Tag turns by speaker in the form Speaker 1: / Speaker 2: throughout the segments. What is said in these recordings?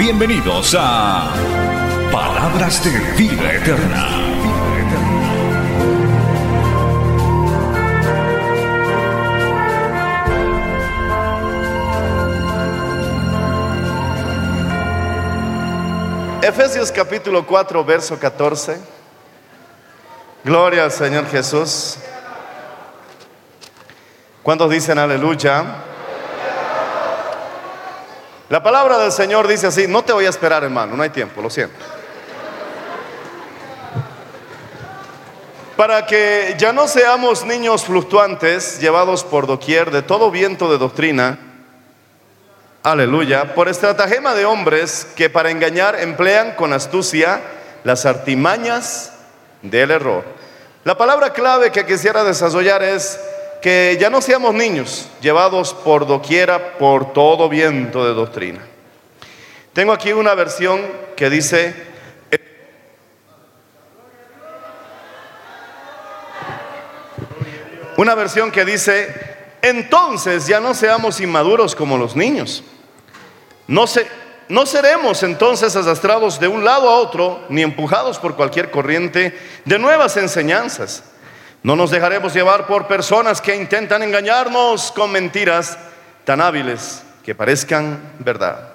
Speaker 1: Bienvenidos a Palabras de Vida Eterna.
Speaker 2: Efesios capítulo 4, verso 14. Gloria al Señor Jesús. ¿Cuántos dicen aleluya? La palabra del Señor dice así, no te voy a esperar hermano, no hay tiempo, lo siento. Para que ya no seamos niños fluctuantes, llevados por doquier de todo viento de doctrina, aleluya, por estratagema de hombres que para engañar emplean con astucia las artimañas del error. La palabra clave que quisiera desarrollar es que ya no seamos niños llevados por doquiera por todo viento de doctrina. Tengo aquí una versión que dice, una versión que dice, entonces ya no seamos inmaduros como los niños. No, se, no seremos entonces arrastrados de un lado a otro ni empujados por cualquier corriente de nuevas enseñanzas. No nos dejaremos llevar por personas que intentan engañarnos con mentiras tan hábiles que parezcan verdad.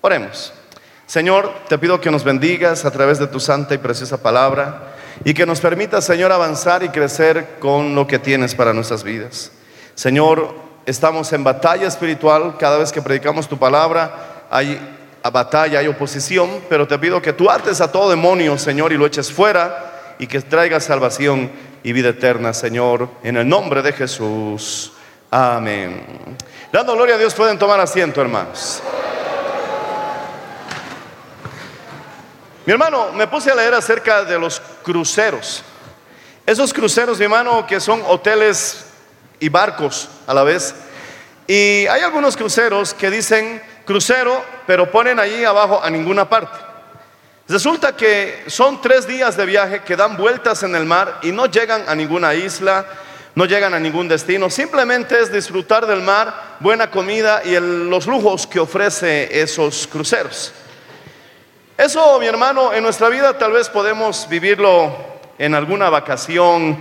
Speaker 2: Oremos. Señor, te pido que nos bendigas a través de tu santa y preciosa palabra y que nos permita, Señor, avanzar y crecer con lo que tienes para nuestras vidas. Señor, estamos en batalla espiritual cada vez que predicamos tu palabra. Hay batalla, hay oposición, pero te pido que tú ates a todo demonio, Señor, y lo eches fuera y que traigas salvación y vida eterna, Señor, en el nombre de Jesús. Amén. Dando gloria a Dios, pueden tomar asiento, hermanos. Mi hermano, me puse a leer acerca de los cruceros. Esos cruceros, mi hermano, que son hoteles y barcos a la vez. Y hay algunos cruceros que dicen crucero, pero ponen allí abajo a ninguna parte. Resulta que son tres días de viaje que dan vueltas en el mar y no llegan a ninguna isla, no llegan a ningún destino. Simplemente es disfrutar del mar, buena comida y los lujos que ofrece esos cruceros. Eso, mi hermano, en nuestra vida tal vez podemos vivirlo en alguna vacación,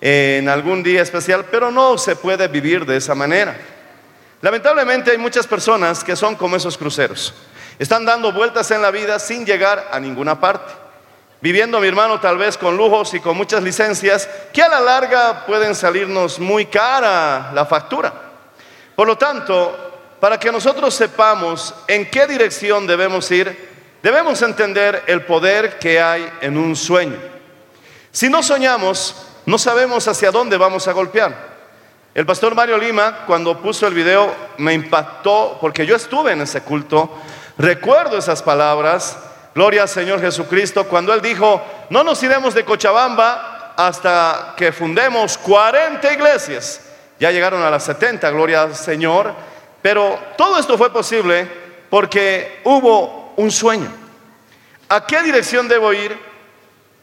Speaker 2: en algún día especial, pero no se puede vivir de esa manera. Lamentablemente hay muchas personas que son como esos cruceros. Están dando vueltas en la vida sin llegar a ninguna parte. Viviendo, mi hermano, tal vez con lujos y con muchas licencias que a la larga pueden salirnos muy cara la factura. Por lo tanto, para que nosotros sepamos en qué dirección debemos ir, debemos entender el poder que hay en un sueño. Si no soñamos, no sabemos hacia dónde vamos a golpear. El pastor Mario Lima, cuando puso el video, me impactó porque yo estuve en ese culto. Recuerdo esas palabras, gloria al Señor Jesucristo, cuando él dijo, no nos iremos de Cochabamba hasta que fundemos 40 iglesias. Ya llegaron a las 70, gloria al Señor. Pero todo esto fue posible porque hubo un sueño. ¿A qué dirección debo ir?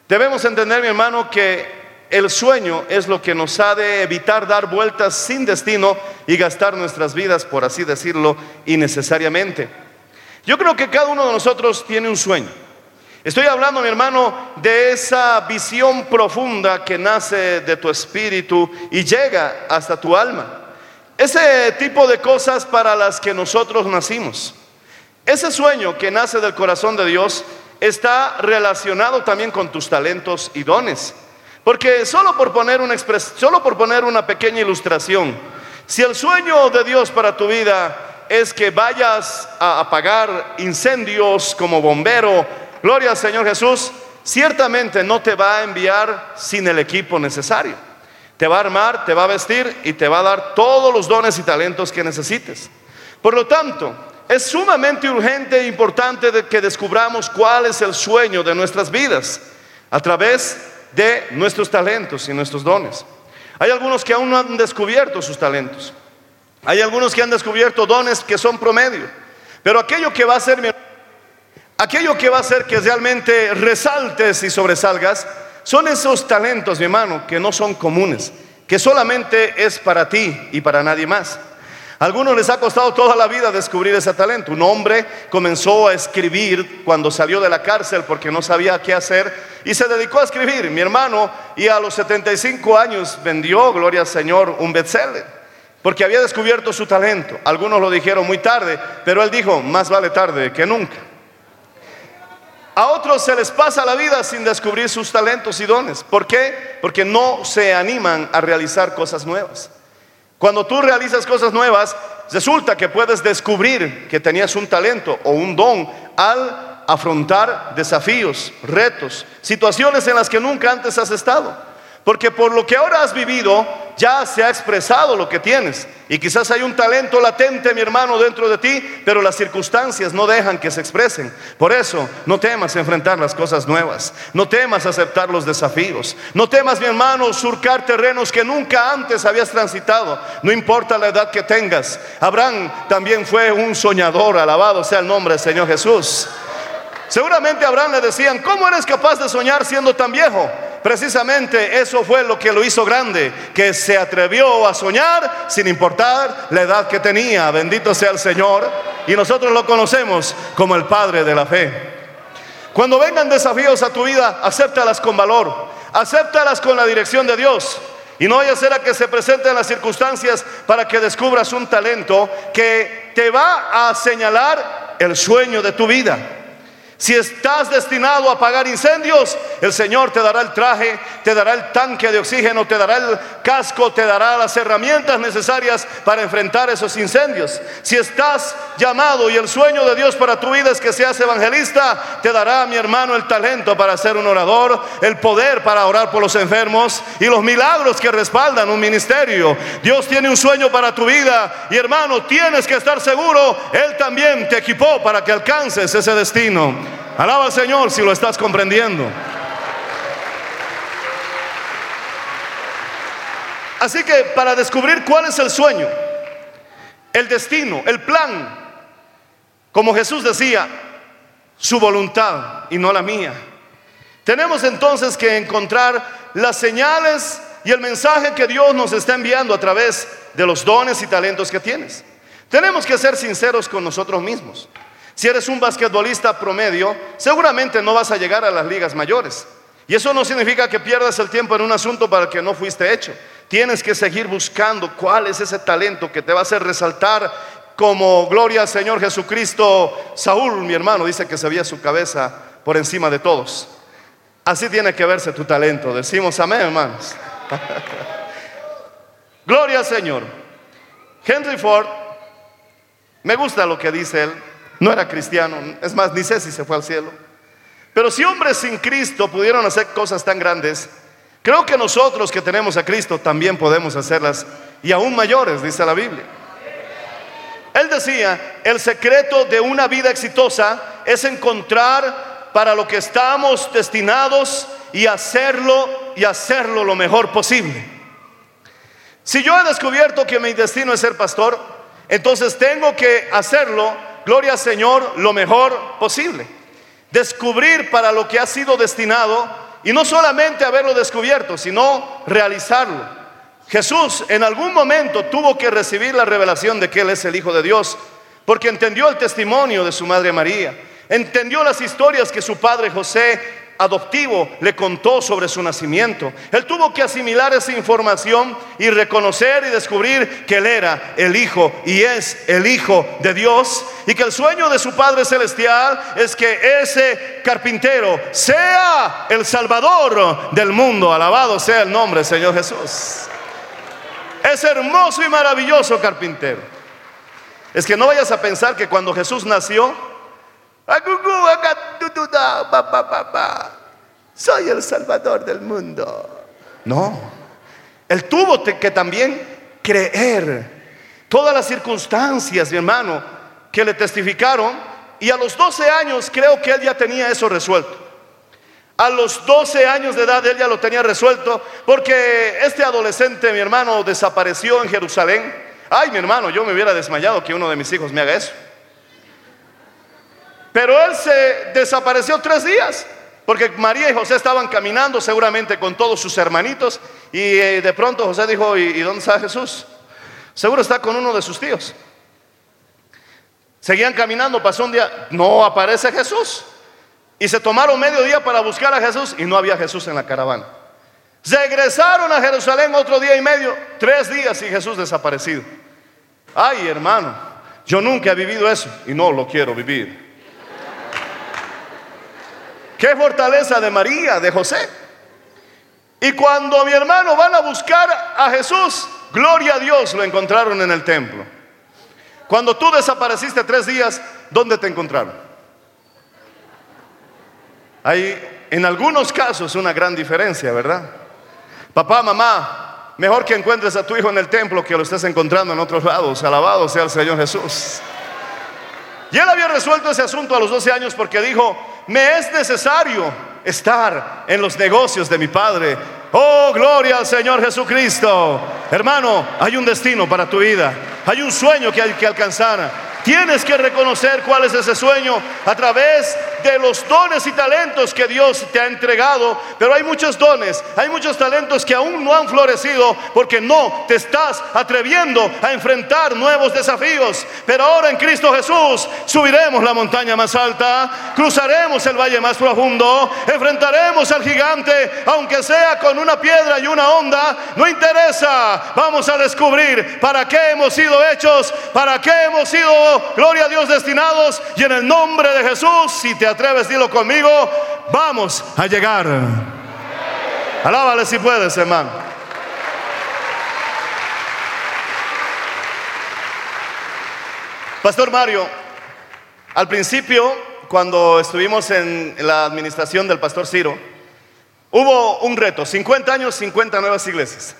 Speaker 2: Debemos entender, mi hermano, que el sueño es lo que nos ha de evitar dar vueltas sin destino y gastar nuestras vidas, por así decirlo, innecesariamente. Yo creo que cada uno de nosotros tiene un sueño. Estoy hablando, mi hermano, de esa visión profunda que nace de tu espíritu y llega hasta tu alma. Ese tipo de cosas para las que nosotros nacimos. Ese sueño que nace del corazón de Dios está relacionado también con tus talentos y dones. Porque solo por poner una solo por poner una pequeña ilustración, si el sueño de Dios para tu vida es que vayas a apagar incendios como bombero, gloria al Señor Jesús, ciertamente no te va a enviar sin el equipo necesario. Te va a armar, te va a vestir y te va a dar todos los dones y talentos que necesites. Por lo tanto, es sumamente urgente e importante que descubramos cuál es el sueño de nuestras vidas a través de nuestros talentos y nuestros dones. Hay algunos que aún no han descubierto sus talentos. Hay algunos que han descubierto dones que son promedio. Pero aquello que va a ser, aquello que va a hacer que realmente resaltes y sobresalgas, son esos talentos, mi hermano, que no son comunes, que solamente es para ti y para nadie más. A algunos les ha costado toda la vida descubrir ese talento. Un hombre comenzó a escribir cuando salió de la cárcel porque no sabía qué hacer y se dedicó a escribir, mi hermano, y a los 75 años vendió, gloria al Señor, un bestseller porque había descubierto su talento. Algunos lo dijeron muy tarde, pero él dijo, más vale tarde que nunca. A otros se les pasa la vida sin descubrir sus talentos y dones. ¿Por qué? Porque no se animan a realizar cosas nuevas. Cuando tú realizas cosas nuevas, resulta que puedes descubrir que tenías un talento o un don al afrontar desafíos, retos, situaciones en las que nunca antes has estado. Porque por lo que ahora has vivido, ya se ha expresado lo que tienes. Y quizás hay un talento latente, mi hermano, dentro de ti, pero las circunstancias no dejan que se expresen. Por eso, no temas enfrentar las cosas nuevas. No temas aceptar los desafíos. No temas, mi hermano, surcar terrenos que nunca antes habías transitado. No importa la edad que tengas. Abraham también fue un soñador. Alabado sea el nombre del Señor Jesús. Seguramente a Abraham le decían, ¿cómo eres capaz de soñar siendo tan viejo? Precisamente eso fue lo que lo hizo grande, que se atrevió a soñar sin importar la edad que tenía. Bendito sea el Señor. Y nosotros lo conocemos como el Padre de la fe. Cuando vengan desafíos a tu vida, acéptalas con valor, acéptalas con la dirección de Dios. Y no vaya a que se presenten las circunstancias para que descubras un talento que te va a señalar el sueño de tu vida. Si estás destinado a apagar incendios, el Señor te dará el traje, te dará el tanque de oxígeno, te dará el casco, te dará las herramientas necesarias para enfrentar esos incendios. Si estás llamado y el sueño de Dios para tu vida es que seas evangelista, te dará mi hermano el talento para ser un orador, el poder para orar por los enfermos y los milagros que respaldan un ministerio. Dios tiene un sueño para tu vida y hermano, tienes que estar seguro, Él también te equipó para que alcances ese destino. Alaba al Señor si lo estás comprendiendo. Así que para descubrir cuál es el sueño, el destino, el plan, como Jesús decía, su voluntad y no la mía. Tenemos entonces que encontrar las señales y el mensaje que Dios nos está enviando a través de los dones y talentos que tienes. Tenemos que ser sinceros con nosotros mismos. Si eres un basquetbolista promedio, seguramente no vas a llegar a las ligas mayores. Y eso no significa que pierdas el tiempo en un asunto para el que no fuiste hecho. Tienes que seguir buscando cuál es ese talento que te va a hacer resaltar como gloria al Señor Jesucristo. Saúl, mi hermano, dice que se veía su cabeza por encima de todos. Así tiene que verse tu talento. Decimos amén, hermanos. gloria al Señor. Henry Ford, me gusta lo que dice él. No era cristiano, es más, ni sé si se fue al cielo. Pero si hombres sin Cristo pudieron hacer cosas tan grandes, creo que nosotros que tenemos a Cristo también podemos hacerlas y aún mayores, dice la Biblia. Él decía, el secreto de una vida exitosa es encontrar para lo que estamos destinados y hacerlo y hacerlo lo mejor posible. Si yo he descubierto que mi destino es ser pastor, entonces tengo que hacerlo gloria al Señor, lo mejor posible. Descubrir para lo que ha sido destinado y no solamente haberlo descubierto, sino realizarlo. Jesús en algún momento tuvo que recibir la revelación de que Él es el Hijo de Dios, porque entendió el testimonio de su Madre María, entendió las historias que su padre José adoptivo le contó sobre su nacimiento. Él tuvo que asimilar esa información y reconocer y descubrir que él era el Hijo y es el Hijo de Dios y que el sueño de su Padre Celestial es que ese carpintero sea el Salvador del mundo. Alabado sea el nombre Señor Jesús. Es hermoso y maravilloso carpintero. Es que no vayas a pensar que cuando Jesús nació, soy el salvador del mundo. No, él tuvo que también creer todas las circunstancias, mi hermano, que le testificaron y a los 12 años creo que él ya tenía eso resuelto. A los 12 años de edad él ya lo tenía resuelto porque este adolescente, mi hermano, desapareció en Jerusalén. Ay, mi hermano, yo me hubiera desmayado que uno de mis hijos me haga eso. Pero él se desapareció tres días porque María y José estaban caminando seguramente con todos sus hermanitos y eh, de pronto José dijo, ¿y, dónde está Jesús? Seguro está con uno de sus tíos. Seguían caminando, pasó un día, no aparece Jesús. Y se tomaron medio día para buscar a Jesús y no había Jesús en la caravana. Regresaron a Jerusalén otro día y medio, tres días y Jesús desaparecido. Ay, hermano, yo nunca he vivido eso y no lo quiero vivir. Qué fortaleza de María, de José. Y cuando mi hermano van a buscar a Jesús, gloria a Dios, lo encontraron en el templo. Cuando tú desapareciste tres días, ¿dónde te encontraron? Hay en algunos casos una gran diferencia, ¿verdad? Papá, mamá, mejor que encuentres a tu hijo en el templo que lo estés encontrando en otros lados. Alabado sea el Señor Jesús. Y él había resuelto ese asunto a los 12 años porque dijo, me es necesario estar en los negocios de mi Padre. Oh, gloria al Señor Jesucristo. Hermano, hay un destino para tu vida. Hay un sueño que hay que alcanzar. Tienes que reconocer cuál es ese sueño a través de los dones y talentos que Dios te ha entregado. Pero hay muchos dones, hay muchos talentos que aún no han florecido porque no te estás atreviendo a enfrentar nuevos desafíos. Pero ahora en Cristo Jesús subiremos la montaña más alta, cruzaremos el valle más profundo, enfrentaremos al gigante, aunque sea con una piedra y una onda, no interesa. Vamos a descubrir para qué hemos sido hechos, para qué hemos sido gloria a Dios, destinados. Y en el nombre de Jesús, si te atreves, dilo conmigo, vamos a llegar. Alábale si puedes, hermano. Pastor Mario, al principio, cuando estuvimos en la administración del Pastor Ciro, hubo un reto, 50 años, 50 nuevas iglesias.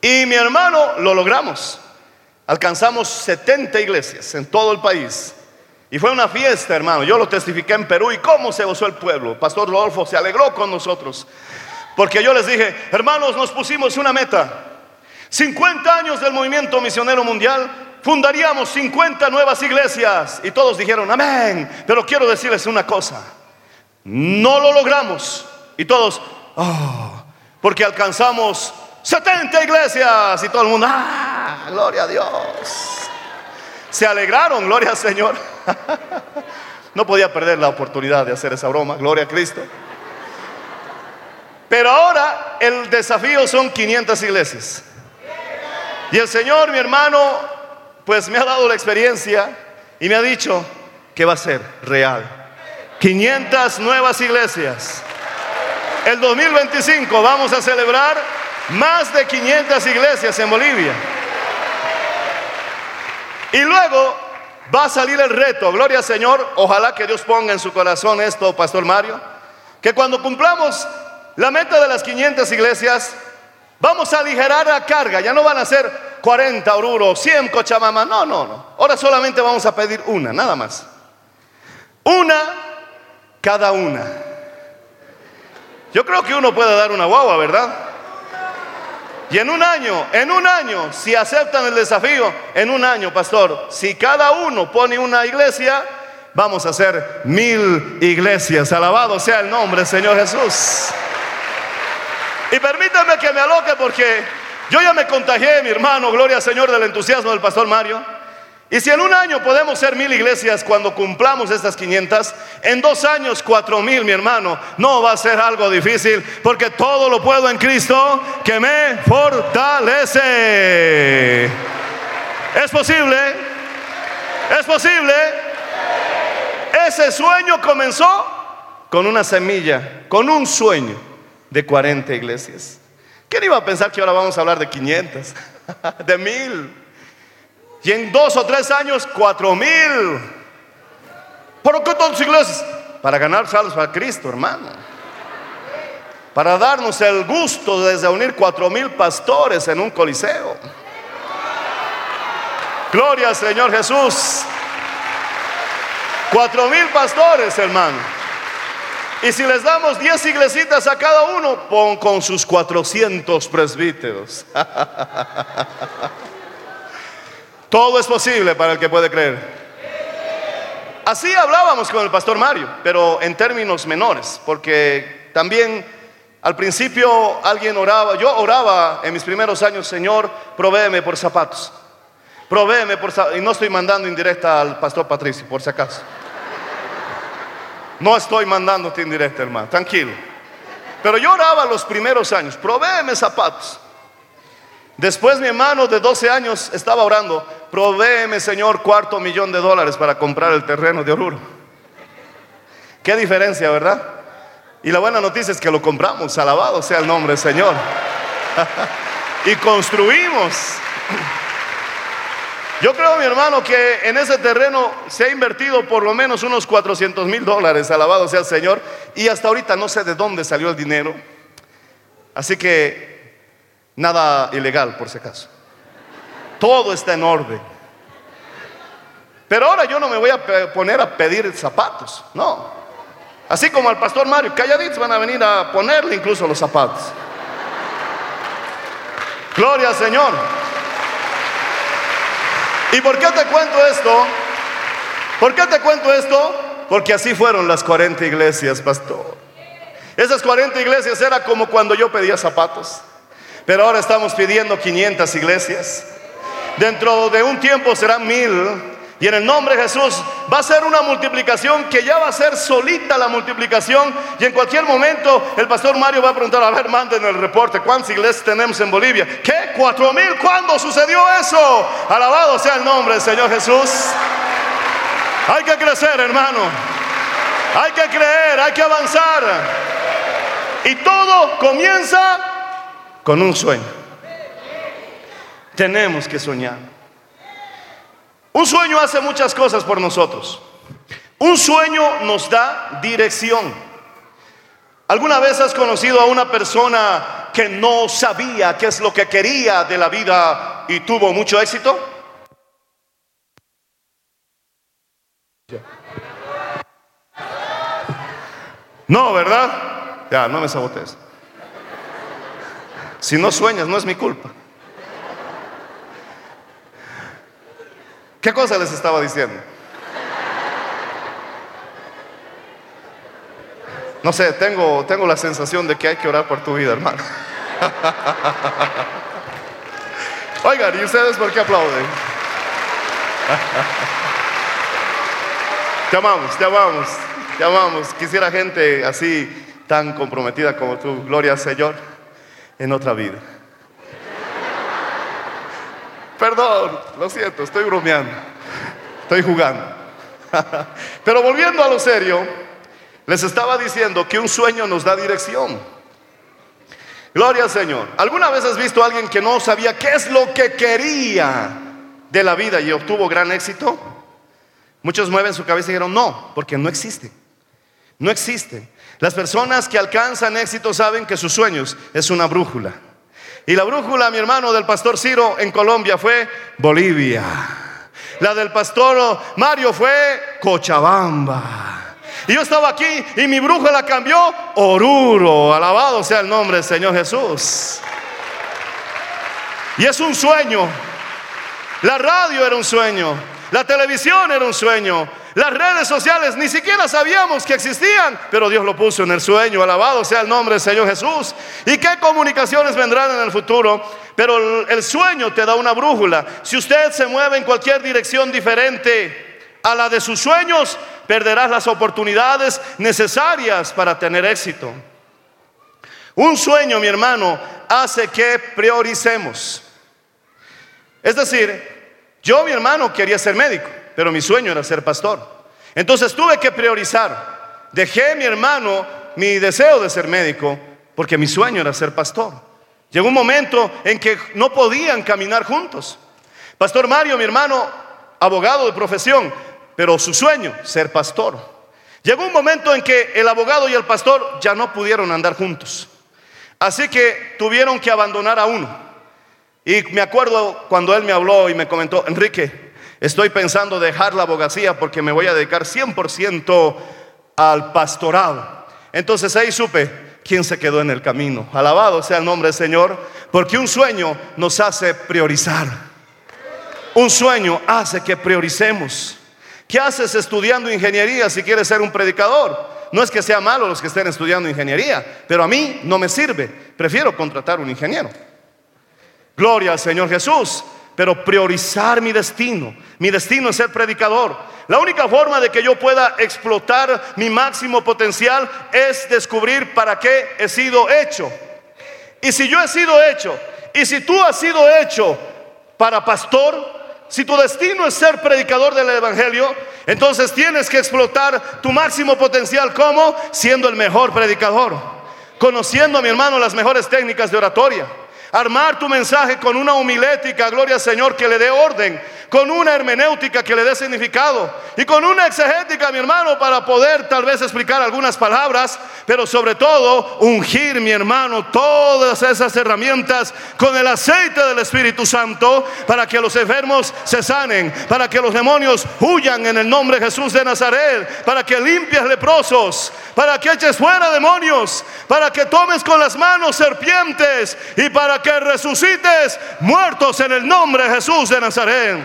Speaker 2: Y mi hermano lo logramos. Alcanzamos 70 iglesias en todo el país. Y fue una fiesta, hermano. Yo lo testifiqué en Perú y cómo se gozó el pueblo. Pastor Rodolfo se alegró con nosotros. Porque yo les dije, hermanos, nos pusimos una meta. 50 años del movimiento misionero mundial, fundaríamos 50 nuevas iglesias. Y todos dijeron, amén. Pero quiero decirles una cosa. No lo logramos. Y todos, oh, porque alcanzamos 70 iglesias. Y todo el mundo, ah, gloria a Dios. Se alegraron, gloria al Señor. No podía perder la oportunidad de hacer esa broma, gloria a Cristo. Pero ahora el desafío son 500 iglesias. Y el Señor, mi hermano, pues me ha dado la experiencia y me ha dicho que va a ser real. 500 nuevas iglesias. El 2025 vamos a celebrar más de 500 iglesias en Bolivia. Y luego va a salir el reto, gloria al Señor, ojalá que Dios ponga en su corazón esto, Pastor Mario, que cuando cumplamos la meta de las 500 iglesias, vamos a aligerar la carga, ya no van a ser 40 oruros, 100 cochamama, no, no, no, ahora solamente vamos a pedir una, nada más. Una cada una. Yo creo que uno puede dar una guagua, ¿verdad? Y en un año, en un año, si aceptan el desafío, en un año, pastor, si cada uno pone una iglesia, vamos a hacer mil iglesias. Alabado sea el nombre, Señor Jesús. Y permítanme que me aloque porque yo ya me contagié, mi hermano, gloria al Señor, del entusiasmo del pastor Mario. Y si en un año podemos ser mil iglesias cuando cumplamos estas 500, en dos años cuatro mil, mi hermano, no va a ser algo difícil porque todo lo puedo en Cristo que me fortalece. ¿Es posible? ¿Es posible? Ese sueño comenzó con una semilla, con un sueño de 40 iglesias. ¿Quién iba a pensar que ahora vamos a hablar de 500, de mil? Y en dos o tres años, cuatro mil. ¿Por qué todas iglesias? Para ganar salvos para Cristo, hermano. Para darnos el gusto de reunir cuatro mil pastores en un coliseo. Gloria al Señor Jesús. Cuatro mil pastores, hermano. Y si les damos diez iglesitas a cada uno, pon con sus 400 presbíteros. Todo es posible para el que puede creer. Así hablábamos con el pastor Mario, pero en términos menores, porque también al principio alguien oraba, yo oraba en mis primeros años, Señor, provéeme por zapatos. Provéeme por. Y no estoy mandando indirecta al pastor Patricio, por si acaso. No estoy mandándote indirecta, hermano, tranquilo. Pero yo oraba los primeros años, provéeme zapatos. Después mi hermano de 12 años estaba orando, provéeme Señor cuarto millón de dólares para comprar el terreno de Oruro. Qué diferencia, ¿verdad? Y la buena noticia es que lo compramos, alabado sea el nombre Señor. y construimos. Yo creo, mi hermano, que en ese terreno se ha invertido por lo menos unos 400 mil dólares, alabado sea el Señor, y hasta ahorita no sé de dónde salió el dinero. Así que nada ilegal, por si acaso. Todo está en orden. Pero ahora yo no me voy a poner a pedir zapatos, no. Así como al pastor Mario, calladitos van a venir a ponerle incluso los zapatos. Gloria al Señor. ¿Y por qué te cuento esto? ¿Por qué te cuento esto? Porque así fueron las 40 iglesias, pastor. Esas 40 iglesias era como cuando yo pedía zapatos. Pero ahora estamos pidiendo 500 iglesias. Dentro de un tiempo serán mil. Y en el nombre de Jesús va a ser una multiplicación que ya va a ser solita la multiplicación. Y en cualquier momento el pastor Mario va a preguntar, a ver, manden el reporte, ¿cuántas iglesias tenemos en Bolivia? ¿Qué? ¿Cuatro mil? ¿Cuándo sucedió eso? Alabado sea el nombre del Señor Jesús. Hay que crecer, hermano. Hay que creer, hay que avanzar. Y todo comienza con un sueño. Tenemos que soñar. Un sueño hace muchas cosas por nosotros. Un sueño nos da dirección. ¿Alguna vez has conocido a una persona que no sabía qué es lo que quería de la vida y tuvo mucho éxito? No, ¿verdad? Ya, no me sabotees. Si no sueñas, no es mi culpa. ¿Qué cosa les estaba diciendo? No sé, tengo, tengo la sensación de que hay que orar por tu vida, hermano. Oigan, ¿y ustedes por qué aplauden? te amamos, te. Quisiera gente así, tan comprometida como tú, gloria al Señor, en otra vida. Perdón, lo siento, estoy bromeando. Estoy jugando. Pero volviendo a lo serio, les estaba diciendo que un sueño nos da dirección. Gloria al Señor. ¿Alguna vez has visto a alguien que no sabía qué es lo que quería de la vida y obtuvo gran éxito? Muchos mueven su cabeza y dijeron, no, porque no existe. No existe. Las personas que alcanzan éxito saben que sus sueños es una brújula. Y la brújula, mi hermano, del pastor Ciro en Colombia fue Bolivia. La del pastor Mario fue Cochabamba. Y yo estaba aquí y mi brújula cambió Oruro. Alabado sea el nombre del Señor Jesús. Y es un sueño. La radio era un sueño. La televisión era un sueño. Las redes sociales ni siquiera sabíamos que existían, pero Dios lo puso en el sueño. Alabado sea el nombre del Señor Jesús. ¿Y qué comunicaciones vendrán en el futuro? Pero el sueño te da una brújula. Si usted se mueve en cualquier dirección diferente a la de sus sueños, perderás las oportunidades necesarias para tener éxito. Un sueño, mi hermano, hace que prioricemos. Es decir, yo, mi hermano, quería ser médico pero mi sueño era ser pastor. Entonces tuve que priorizar. Dejé mi hermano mi deseo de ser médico porque mi sueño era ser pastor. Llegó un momento en que no podían caminar juntos. Pastor Mario, mi hermano, abogado de profesión, pero su sueño, ser pastor. Llegó un momento en que el abogado y el pastor ya no pudieron andar juntos. Así que tuvieron que abandonar a uno. Y me acuerdo cuando él me habló y me comentó, Enrique, Estoy pensando dejar la abogacía porque me voy a dedicar 100% al pastorado. Entonces ahí supe quién se quedó en el camino. Alabado sea el nombre del Señor, porque un sueño nos hace priorizar. Un sueño hace que prioricemos. ¿Qué haces estudiando ingeniería si quieres ser un predicador? No es que sea malo los que estén estudiando ingeniería, pero a mí no me sirve. Prefiero contratar un ingeniero. Gloria al Señor Jesús. Pero priorizar mi destino. Mi destino es ser predicador. La única forma de que yo pueda explotar mi máximo potencial es descubrir para qué he sido hecho. Y si yo he sido hecho, y si tú has sido hecho para pastor, si tu destino es ser predicador del Evangelio, entonces tienes que explotar tu máximo potencial como siendo el mejor predicador, conociendo a mi hermano las mejores técnicas de oratoria, armar tu mensaje con una homilética, gloria al Señor, que le dé orden, con una hermenéutica que le dé significado y con una exegética, mi hermano, para poder tal vez explicar algunas palabras, pero sobre todo ungir, mi hermano, todas esas herramientas con el aceite del Espíritu Santo para que los enfermos se sanen, para que los demonios huyan en el nombre de Jesús de Nazaret, para que limpies leprosos, para que eches fuera demonios, para que tomes con las manos serpientes y para que resucites muertos en el nombre de Jesús de Nazaret.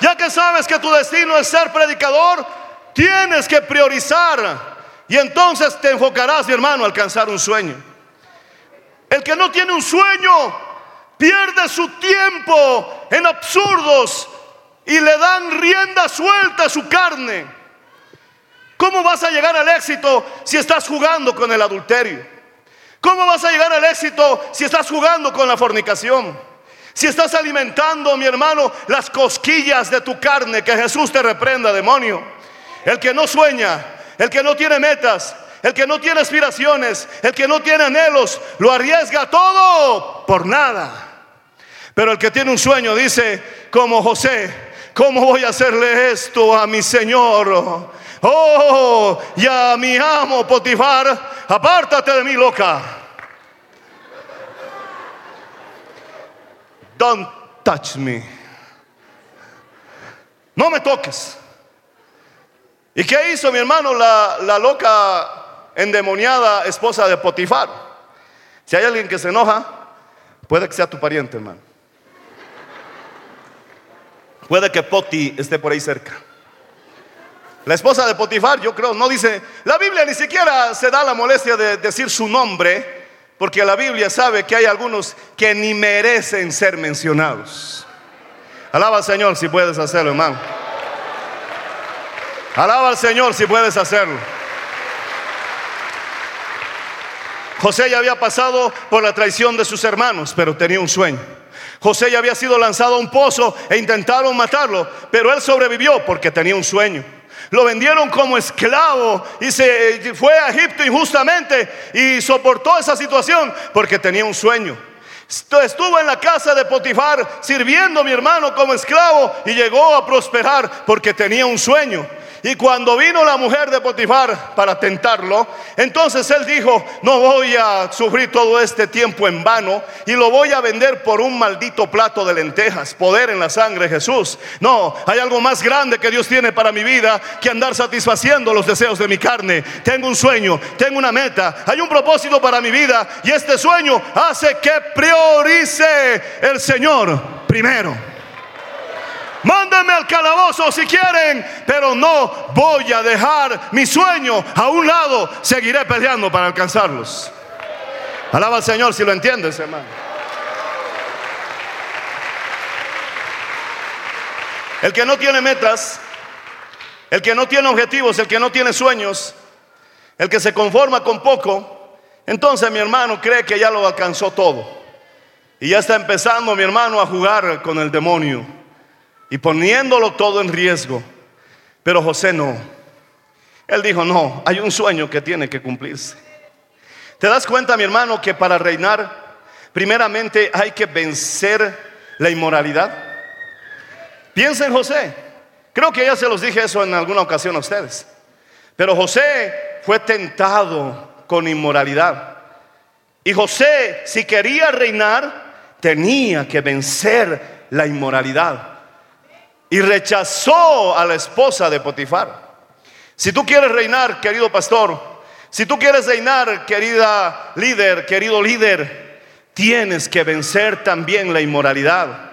Speaker 2: Ya que sabes que tu destino es ser predicador, tienes que priorizar. Y entonces te enfocarás, mi hermano, a alcanzar un sueño. El que no tiene un sueño pierde su tiempo en absurdos y le dan rienda suelta a su carne. ¿Cómo vas a llegar al éxito si estás jugando con el adulterio? ¿Cómo vas a llegar al éxito si estás jugando con la fornicación? Si estás alimentando, mi hermano, las cosquillas de tu carne, que Jesús te reprenda, demonio. El que no sueña, el que no tiene metas, el que no tiene aspiraciones, el que no tiene anhelos, lo arriesga todo por nada. Pero el que tiene un sueño dice, como José, ¿cómo voy a hacerle esto a mi Señor? Oh, ya mi amo Potifar, apártate de mí, loca. Don't touch me. No me toques. ¿Y qué hizo mi hermano, la, la loca endemoniada esposa de Potifar? Si hay alguien que se enoja, puede que sea tu pariente, hermano. Puede que Poti esté por ahí cerca. La esposa de Potifar, yo creo, no dice, la Biblia ni siquiera se da la molestia de decir su nombre, porque la Biblia sabe que hay algunos que ni merecen ser mencionados. Alaba al Señor si puedes hacerlo, hermano. Alaba al Señor si puedes hacerlo. José ya había pasado por la traición de sus hermanos, pero tenía un sueño. José ya había sido lanzado a un pozo e intentaron matarlo, pero él sobrevivió porque tenía un sueño. Lo vendieron como esclavo y se fue a Egipto injustamente y soportó esa situación porque tenía un sueño. Estuvo en la casa de Potifar sirviendo a mi hermano como esclavo y llegó a prosperar porque tenía un sueño. Y cuando vino la mujer de Potifar para tentarlo, entonces él dijo, no voy a sufrir todo este tiempo en vano y lo voy a vender por un maldito plato de lentejas, poder en la sangre de Jesús. No, hay algo más grande que Dios tiene para mi vida que andar satisfaciendo los deseos de mi carne. Tengo un sueño, tengo una meta, hay un propósito para mi vida y este sueño hace que priorice el Señor primero. Mándenme al calabozo si quieren, pero no voy a dejar mi sueño a un lado. Seguiré peleando para alcanzarlos. Alaba al Señor si lo entiendes, hermano. El que no tiene metas, el que no tiene objetivos, el que no tiene sueños, el que se conforma con poco, entonces mi hermano cree que ya lo alcanzó todo. Y ya está empezando mi hermano a jugar con el demonio y poniéndolo todo en riesgo. Pero José no. Él dijo, no, hay un sueño que tiene que cumplirse. ¿Te das cuenta, mi hermano, que para reinar, primeramente hay que vencer la inmoralidad? Piensa en José. Creo que ya se los dije eso en alguna ocasión a ustedes. Pero José fue tentado con inmoralidad. Y José, si quería reinar, tenía que vencer la inmoralidad. Y rechazó a la esposa de Potifar. Si tú quieres reinar, querido pastor, si tú quieres reinar, querida líder, querido líder, tienes que vencer también la inmoralidad.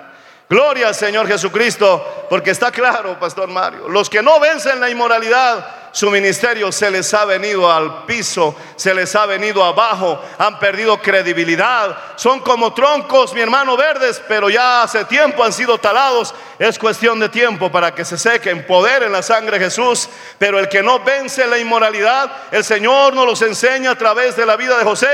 Speaker 2: Gloria al Señor Jesucristo, porque está claro, Pastor Mario, los que no vencen la inmoralidad su ministerio se les ha venido al piso, se les ha venido abajo, han perdido credibilidad, son como troncos, mi hermano, verdes, pero ya hace tiempo han sido talados. Es cuestión de tiempo para que se sequen, poder en la sangre de Jesús, pero el que no vence la inmoralidad, el Señor nos los enseña a través de la vida de José,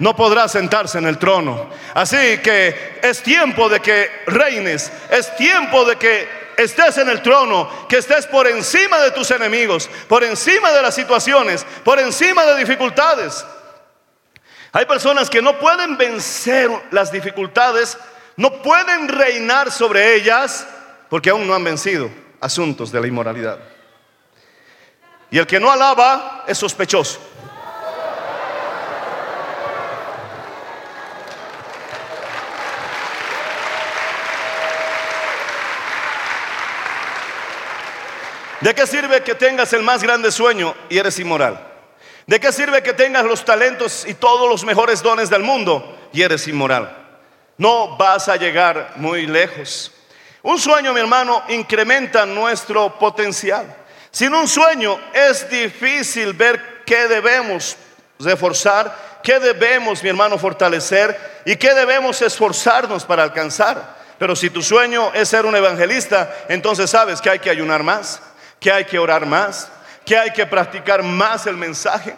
Speaker 2: no podrá sentarse en el trono. Así que es tiempo de que reines, es tiempo de que estés en el trono, que estés por encima de tus enemigos, por encima de las situaciones, por encima de dificultades. Hay personas que no pueden vencer las dificultades, no pueden reinar sobre ellas, porque aún no han vencido asuntos de la inmoralidad. Y el que no alaba es sospechoso. ¿De qué sirve que tengas el más grande sueño y eres inmoral? ¿De qué sirve que tengas los talentos y todos los mejores dones del mundo y eres inmoral? No vas a llegar muy lejos. Un sueño, mi hermano, incrementa nuestro potencial. Sin un sueño es difícil ver qué debemos reforzar, qué debemos, mi hermano, fortalecer y qué debemos esforzarnos para alcanzar. Pero si tu sueño es ser un evangelista, entonces sabes que hay que ayunar más, que hay que orar más, que hay que practicar más el mensaje,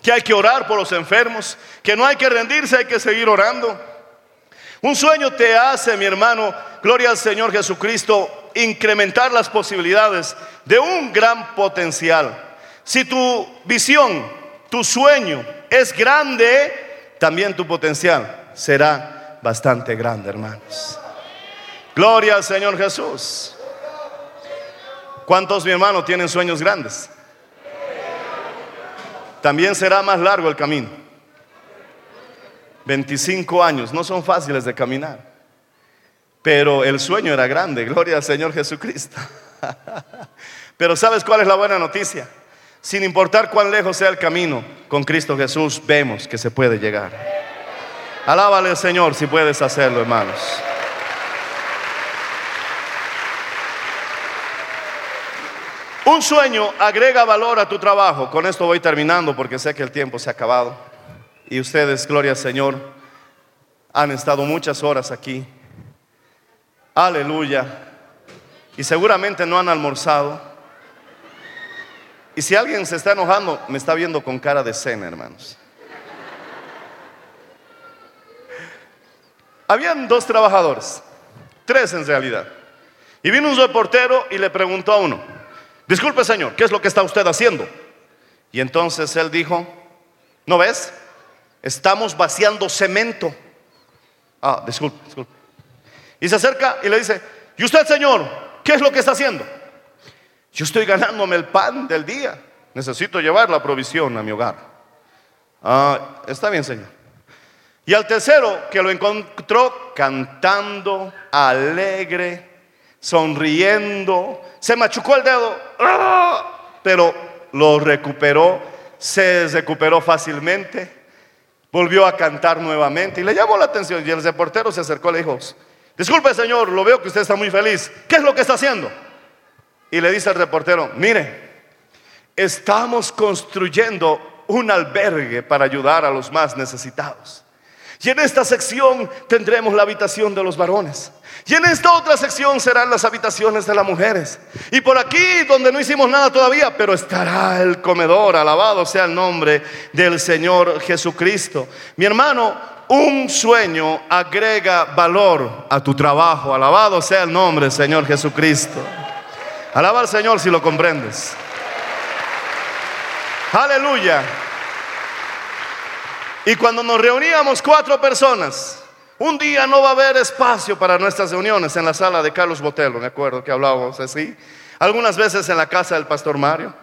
Speaker 2: que hay que orar por los enfermos, que no hay que rendirse, hay que seguir orando. Un sueño te hace, mi hermano, gloria al Señor Jesucristo, incrementar las posibilidades de un gran potencial. Si tu visión, tu sueño es grande, también tu potencial será bastante grande, hermanos. Gloria al Señor Jesús. ¿Cuántos, mi hermano, tienen sueños grandes? También será más largo el camino. 25 años, no son fáciles de caminar. Pero el sueño era grande, gloria al Señor Jesucristo. Pero ¿sabes cuál es la buena noticia? Sin importar cuán lejos sea el camino, con Cristo Jesús vemos que se puede llegar. Alábale al Señor si puedes hacerlo, hermanos. Un sueño agrega valor a tu trabajo. Con esto voy terminando porque sé que el tiempo se ha acabado. Y ustedes, gloria al Señor, han estado muchas horas aquí. Aleluya. Y seguramente no han almorzado. Y si alguien se está enojando, me está viendo con cara de cena, hermanos. Habían dos trabajadores, tres en realidad. Y vino un reportero y le preguntó a uno, disculpe señor, ¿qué es lo que está usted haciendo? Y entonces él dijo, ¿no ves? Estamos vaciando cemento. Ah, disculpe, disculpe. Y se acerca y le dice, ¿y usted señor, qué es lo que está haciendo? Yo estoy ganándome el pan del día. Necesito llevar la provisión a mi hogar. Ah, está bien, señor. Y al tercero que lo encontró cantando, alegre, sonriendo, se machucó el dedo, ¡ah! pero lo recuperó, se recuperó fácilmente, volvió a cantar nuevamente y le llamó la atención. Y el reportero se acercó y le dijo, disculpe señor, lo veo que usted está muy feliz, ¿qué es lo que está haciendo? Y le dice al reportero, mire, estamos construyendo un albergue para ayudar a los más necesitados. Y en esta sección tendremos la habitación de los varones. Y en esta otra sección serán las habitaciones de las mujeres. Y por aquí, donde no hicimos nada todavía, pero estará el comedor. Alabado sea el nombre del Señor Jesucristo. Mi hermano, un sueño agrega valor a tu trabajo. Alabado sea el nombre del Señor Jesucristo. Alaba al Señor si lo comprendes. Aleluya. Y cuando nos reuníamos cuatro personas, un día no va a haber espacio para nuestras reuniones en la sala de Carlos Botelo, me acuerdo que hablábamos así. Algunas veces en la casa del pastor Mario,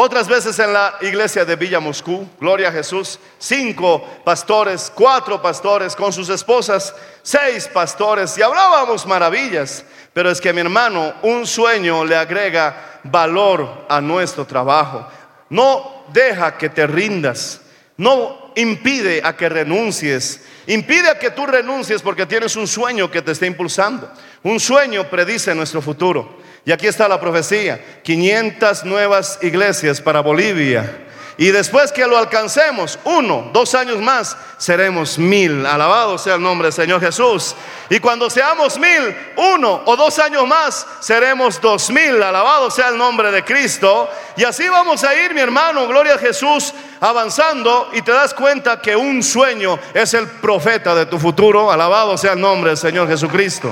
Speaker 2: Otras veces en la iglesia de Villa Moscú, gloria a Jesús, cinco pastores, cuatro pastores con sus esposas, seis pastores y hablábamos maravillas. Pero es que mi hermano, un sueño le agrega valor a nuestro trabajo. No deja que te rindas, no impide a que renuncies, impide a que tú renuncies porque tienes un sueño que te está impulsando. Un sueño predice nuestro futuro. Y aquí está la profecía, 500 nuevas iglesias para Bolivia. Y después que lo alcancemos, uno, dos años más, seremos mil. Alabado sea el nombre del Señor Jesús. Y cuando seamos mil, uno o dos años más, seremos dos mil. Alabado sea el nombre de Cristo. Y así vamos a ir, mi hermano, gloria a Jesús, avanzando. Y te das cuenta que un sueño es el profeta de tu futuro. Alabado sea el nombre del Señor Jesucristo.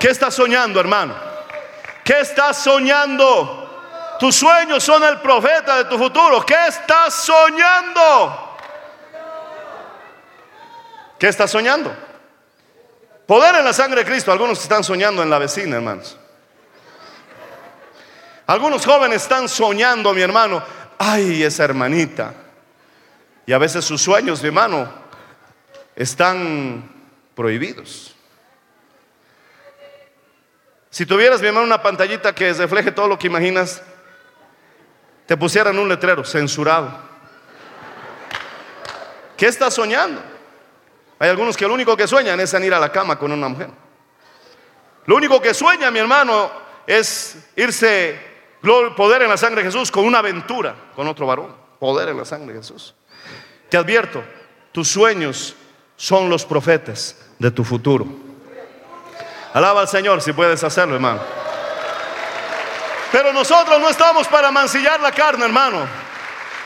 Speaker 2: ¿Qué estás soñando, hermano? ¿Qué estás soñando? Tus sueños son el profeta de tu futuro. ¿Qué estás soñando? ¿Qué estás soñando? Poder en la sangre de Cristo. Algunos están soñando en la vecina, hermanos. Algunos jóvenes están soñando, mi hermano. Ay, esa hermanita. Y a veces sus sueños, mi hermano, están prohibidos. Si tuvieras, mi hermano, una pantallita que refleje todo lo que imaginas, te pusieran un letrero, censurado. ¿Qué estás soñando? Hay algunos que lo único que sueñan es en ir a la cama con una mujer. Lo único que sueña, mi hermano, es irse, poder en la sangre de Jesús, con una aventura con otro varón. Poder en la sangre de Jesús. Te advierto, tus sueños son los profetas de tu futuro. Alaba al Señor si puedes hacerlo, hermano. Pero nosotros no estamos para mancillar la carne, hermano.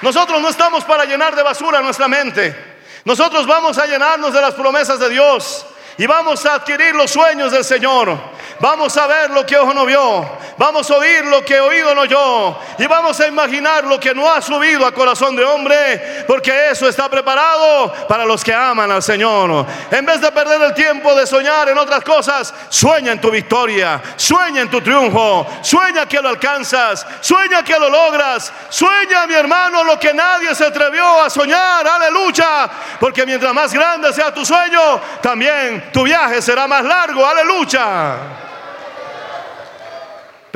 Speaker 2: Nosotros no estamos para llenar de basura nuestra mente. Nosotros vamos a llenarnos de las promesas de Dios y vamos a adquirir los sueños del Señor. Vamos a ver lo que ojo no vio. Vamos a oír lo que oído no oyó. Y vamos a imaginar lo que no ha subido a corazón de hombre. Porque eso está preparado para los que aman al Señor. En vez de perder el tiempo de soñar en otras cosas, sueña en tu victoria. Sueña en tu triunfo. Sueña que lo alcanzas. Sueña que lo logras. Sueña, mi hermano, lo que nadie se atrevió a soñar. Aleluya. Porque mientras más grande sea tu sueño, también tu viaje será más largo. Aleluya.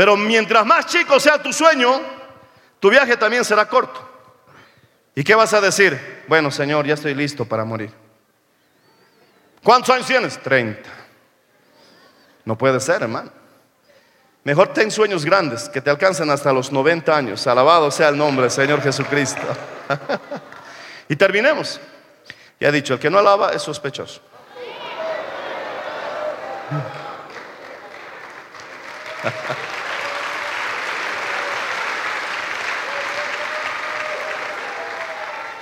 Speaker 2: Pero mientras más chico sea tu sueño, tu viaje también será corto. ¿Y qué vas a decir? Bueno, Señor, ya estoy listo para morir. ¿Cuántos años tienes? 30. No puede ser, hermano. Mejor ten sueños grandes que te alcancen hasta los 90 años. Alabado sea el nombre del Señor Jesucristo. y terminemos. Ya he dicho, el que no alaba es sospechoso.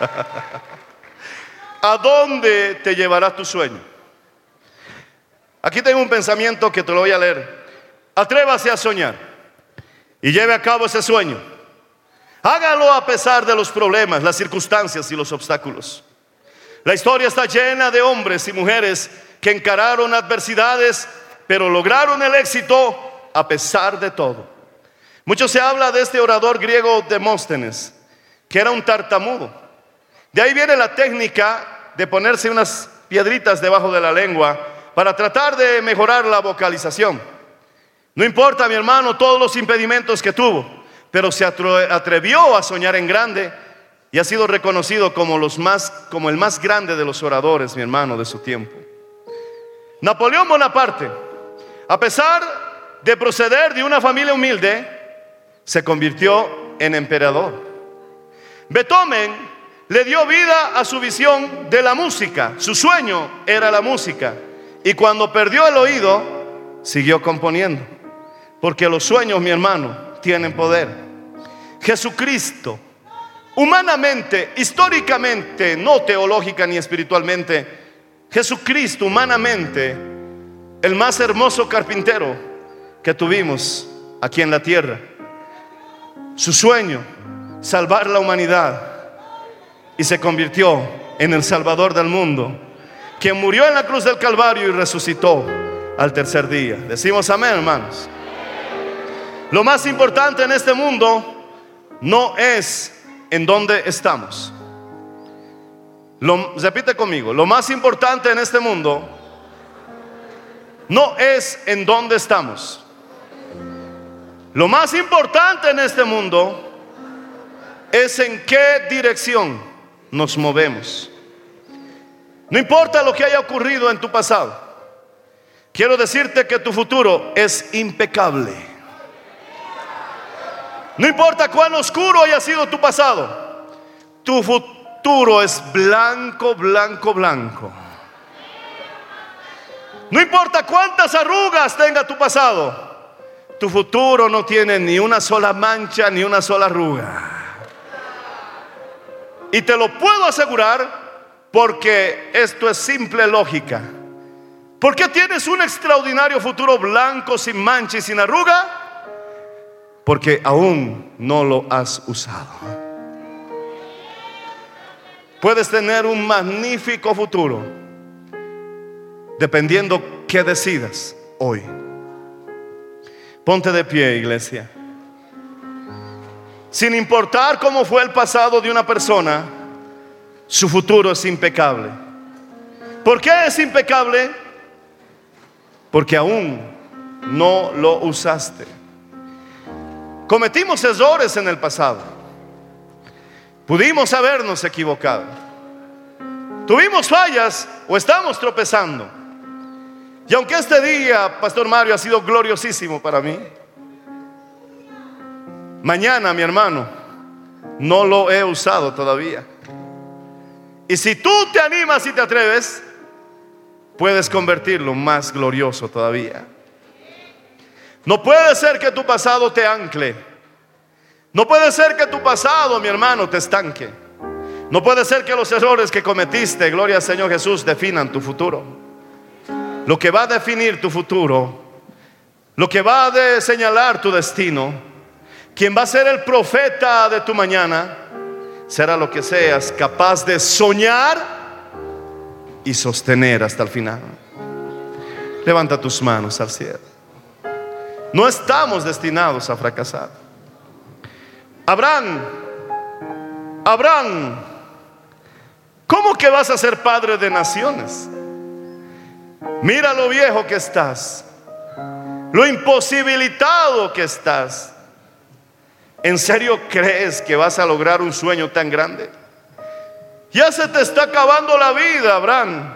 Speaker 2: ¿A dónde te llevará tu sueño? Aquí tengo un pensamiento que te lo voy a leer. Atrévase a soñar y lleve a cabo ese sueño. Hágalo a pesar de los problemas, las circunstancias y los obstáculos. La historia está llena de hombres y mujeres que encararon adversidades, pero lograron el éxito a pesar de todo. Mucho se habla de este orador griego Demóstenes, que era un tartamudo de ahí viene la técnica de ponerse unas piedritas debajo de la lengua para tratar de mejorar la vocalización. No importa, mi hermano, todos los impedimentos que tuvo, pero se atrevió a soñar en grande y ha sido reconocido como, como el más grande de los oradores, mi hermano, de su tiempo. Napoleón Bonaparte, a pesar de proceder de una familia humilde, se convirtió en emperador. Beethoven le dio vida a su visión de la música. Su sueño era la música. Y cuando perdió el oído, siguió componiendo. Porque los sueños, mi hermano, tienen poder. Jesucristo, humanamente, históricamente, no teológica ni espiritualmente, Jesucristo, humanamente, el más hermoso carpintero que tuvimos aquí en la tierra. Su sueño, salvar la humanidad y se convirtió en el Salvador del mundo, quien murió en la cruz del Calvario y resucitó al tercer día. Decimos amén, hermanos. Lo más importante en este mundo no es en dónde estamos. Lo, repite conmigo, lo más importante en este mundo no es en dónde estamos. Lo más importante en este mundo es en qué dirección nos movemos. No importa lo que haya ocurrido en tu pasado. Quiero decirte que tu futuro es impecable. No importa cuán oscuro haya sido tu pasado. Tu futuro es blanco, blanco, blanco. No importa cuántas arrugas tenga tu pasado. Tu futuro no tiene ni una sola mancha ni una sola arruga. Y te lo puedo asegurar porque esto es simple lógica. ¿Por qué tienes un extraordinario futuro blanco, sin mancha y sin arruga? Porque aún no lo has usado. Puedes tener un magnífico futuro dependiendo qué decidas hoy. Ponte de pie, iglesia. Sin importar cómo fue el pasado de una persona, su futuro es impecable. ¿Por qué es impecable? Porque aún no lo usaste. Cometimos errores en el pasado. Pudimos habernos equivocado. Tuvimos fallas o estamos tropezando. Y aunque este día, Pastor Mario, ha sido gloriosísimo para mí, mañana, mi hermano, no lo he usado todavía. Y si tú te animas y te atreves, puedes convertirlo más glorioso todavía. No puede ser que tu pasado te ancle. No puede ser que tu pasado, mi hermano, te estanque. No puede ser que los errores que cometiste, gloria al Señor Jesús, definan tu futuro. Lo que va a definir tu futuro, lo que va a señalar tu destino, quien va a ser el profeta de tu mañana, será lo que seas capaz de soñar y sostener hasta el final. Levanta tus manos al cielo. No estamos destinados a fracasar. Abraham, Abraham, ¿cómo que vas a ser padre de naciones? Mira lo viejo que estás, lo imposibilitado que estás. ¿En serio crees que vas a lograr un sueño tan grande? Ya se te está acabando la vida, Abraham.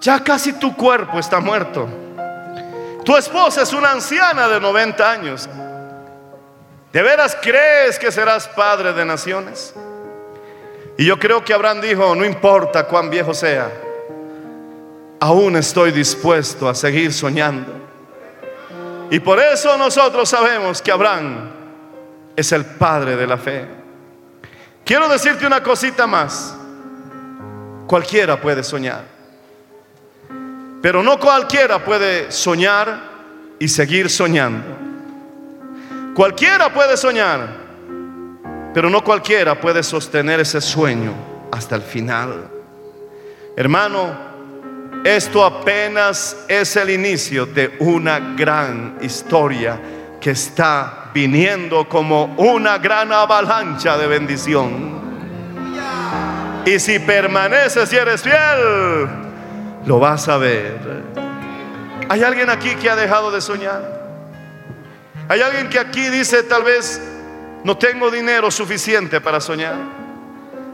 Speaker 2: Ya casi tu cuerpo está muerto. Tu esposa es una anciana de 90 años. ¿De veras crees que serás padre de naciones? Y yo creo que Abraham dijo, no importa cuán viejo sea aún estoy dispuesto a seguir soñando. Y por eso nosotros sabemos que Abraham es el padre de la fe. Quiero decirte una cosita más. Cualquiera puede soñar. Pero no cualquiera puede soñar y seguir soñando. Cualquiera puede soñar, pero no cualquiera puede sostener ese sueño hasta el final. Hermano, esto apenas es el inicio de una gran historia que está viniendo como una gran avalancha de bendición. Y si permaneces y eres fiel, lo vas a ver. ¿Hay alguien aquí que ha dejado de soñar? ¿Hay alguien que aquí dice tal vez no tengo dinero suficiente para soñar?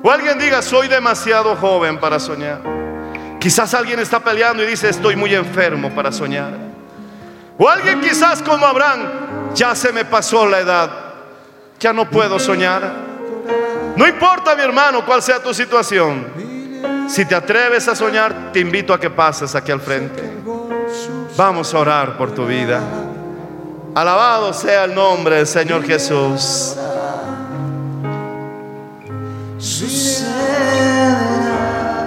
Speaker 2: O alguien diga soy demasiado joven para soñar. Quizás alguien está peleando y dice, estoy muy enfermo para soñar. O alguien quizás como Abraham, ya se me pasó la edad, ya no puedo soñar. No importa mi hermano cuál sea tu situación. Si te atreves a soñar, te invito a que pases aquí al frente. Vamos a orar por tu vida. Alabado sea el nombre del Señor Jesús.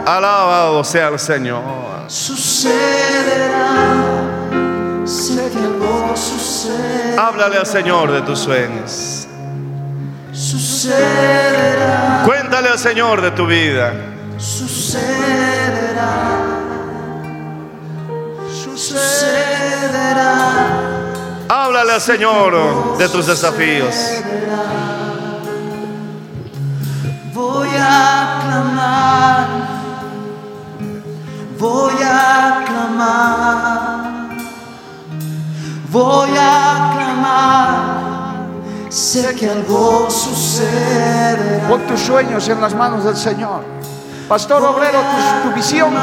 Speaker 2: Alabado sea el Señor. Sucederá. Háblale al Señor de tus sueños. Sucederá. Cuéntale al Señor de tu vida. Sucederá. Sucederá. Háblale al Señor de tus desafíos.
Speaker 3: Voy a clamar. Voy a clamar Sé que algo sucederá.
Speaker 4: Pon tus sueños en las manos del Señor. Pastor obrero, tu, tu visión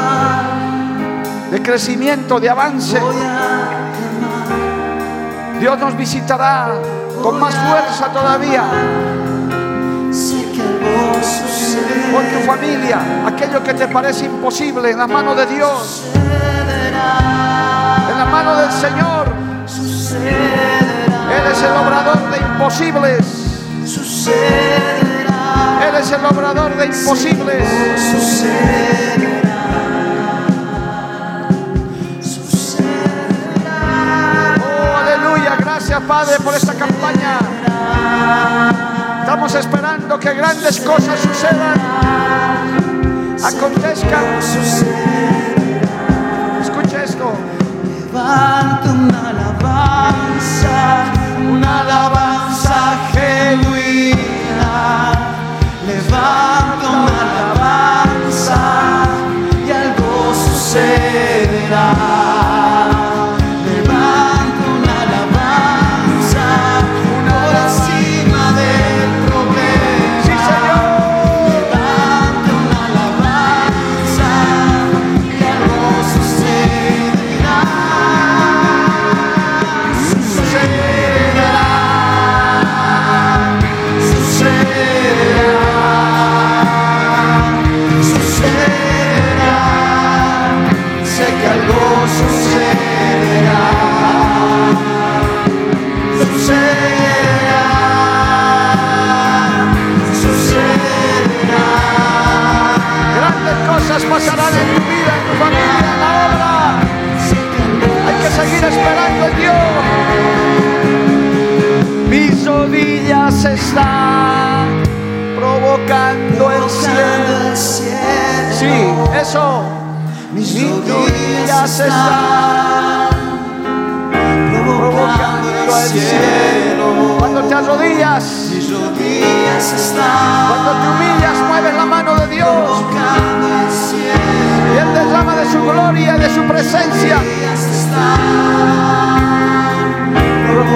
Speaker 4: de crecimiento, de avance.
Speaker 3: Voy a
Speaker 4: Dios nos visitará con más fuerza todavía.
Speaker 3: Sé que algo sucederá.
Speaker 4: Pon tu familia, aquello que te parece imposible, en la mano de Dios, en la mano del Señor. Él es el obrador de imposibles. Él es el obrador de imposibles. Oh, aleluya. Gracias, Padre, por esta campaña. Estamos esperando que grandes cosas sucedan, acontezcan. Escucha esto.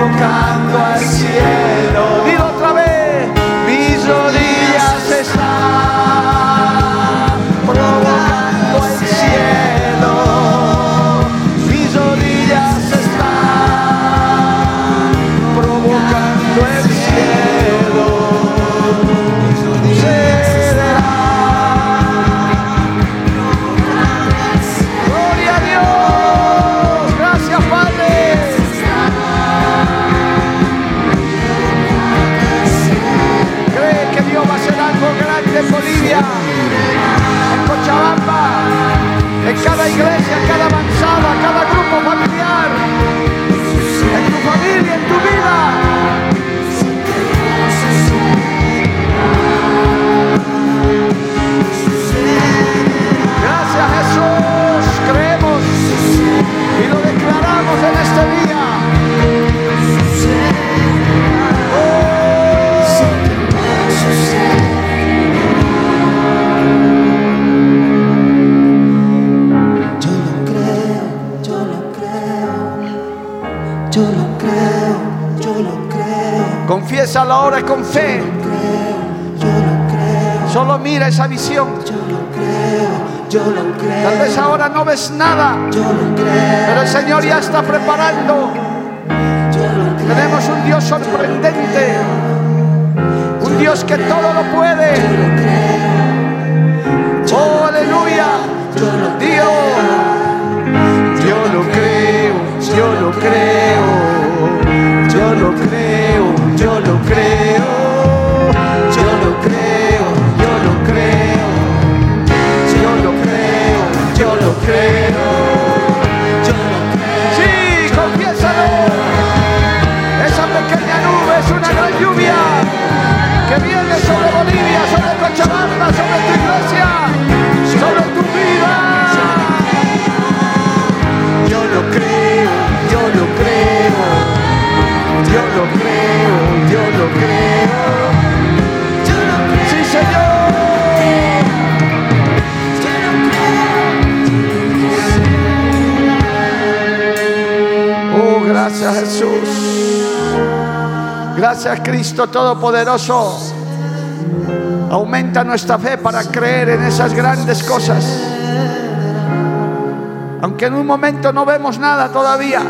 Speaker 4: tocar. Esa visión.
Speaker 3: yo lo creo, yo lo creo.
Speaker 4: Tal vez ahora no ves nada,
Speaker 3: Yo lo creo,
Speaker 4: pero el Señor ya está preparando.
Speaker 3: yo lo creo.
Speaker 4: Tenemos un Dios sorprendente, un Dios que todo lo puede. Oh, aleluya. Dios, yo lo creo, yo lo creo, yo lo creo, yo lo creo, Jesús. Gracias Cristo Todopoderoso. Aumenta nuestra fe para creer en esas grandes cosas. Aunque en un momento no vemos nada todavía.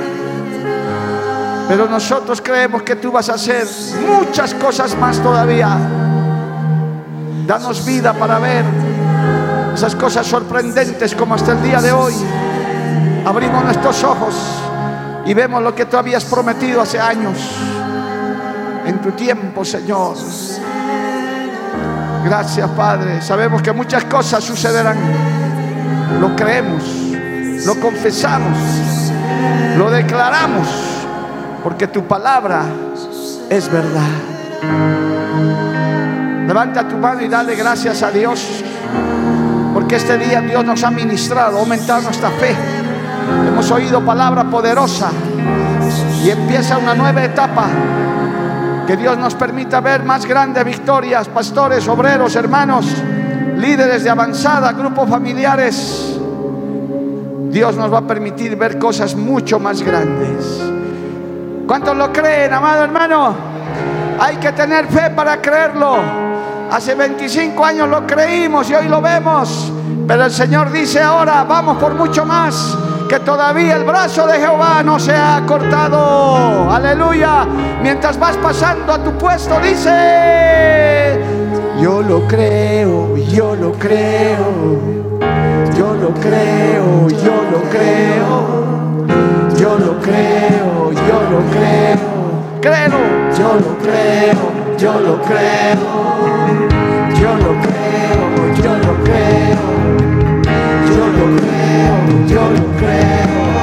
Speaker 4: Pero nosotros creemos que tú vas a hacer muchas cosas más todavía. Danos vida para ver esas cosas sorprendentes como hasta el día de hoy. Abrimos nuestros ojos y vemos lo que tú habías prometido hace años. En tu tiempo, Señor. Gracias, Padre. Sabemos que muchas cosas sucederán. Lo creemos, lo confesamos, lo declaramos, porque tu palabra es verdad. Levanta tu mano y dale gracias a Dios, porque este día Dios nos ha ministrado, aumentado nuestra fe. Hemos oído palabra poderosa y empieza una nueva etapa. Que Dios nos permita ver más grandes victorias, pastores, obreros, hermanos, líderes de avanzada, grupos familiares. Dios nos va a permitir ver cosas mucho más grandes. ¿Cuántos lo creen, amado hermano? Hay que tener fe para creerlo. Hace 25 años lo creímos y hoy lo vemos. Pero el Señor dice ahora, vamos por mucho más que todavía el brazo de Jehová no se ha cortado. Aleluya. Mientras vas pasando a tu puesto, dice, yo lo creo, yo lo creo, yo lo creo, yo lo creo, yo lo creo, yo lo creo. Créelo, yo lo creo, yo lo creo, yo lo creo, yo lo creo. Yo lo creo, yo lo creo,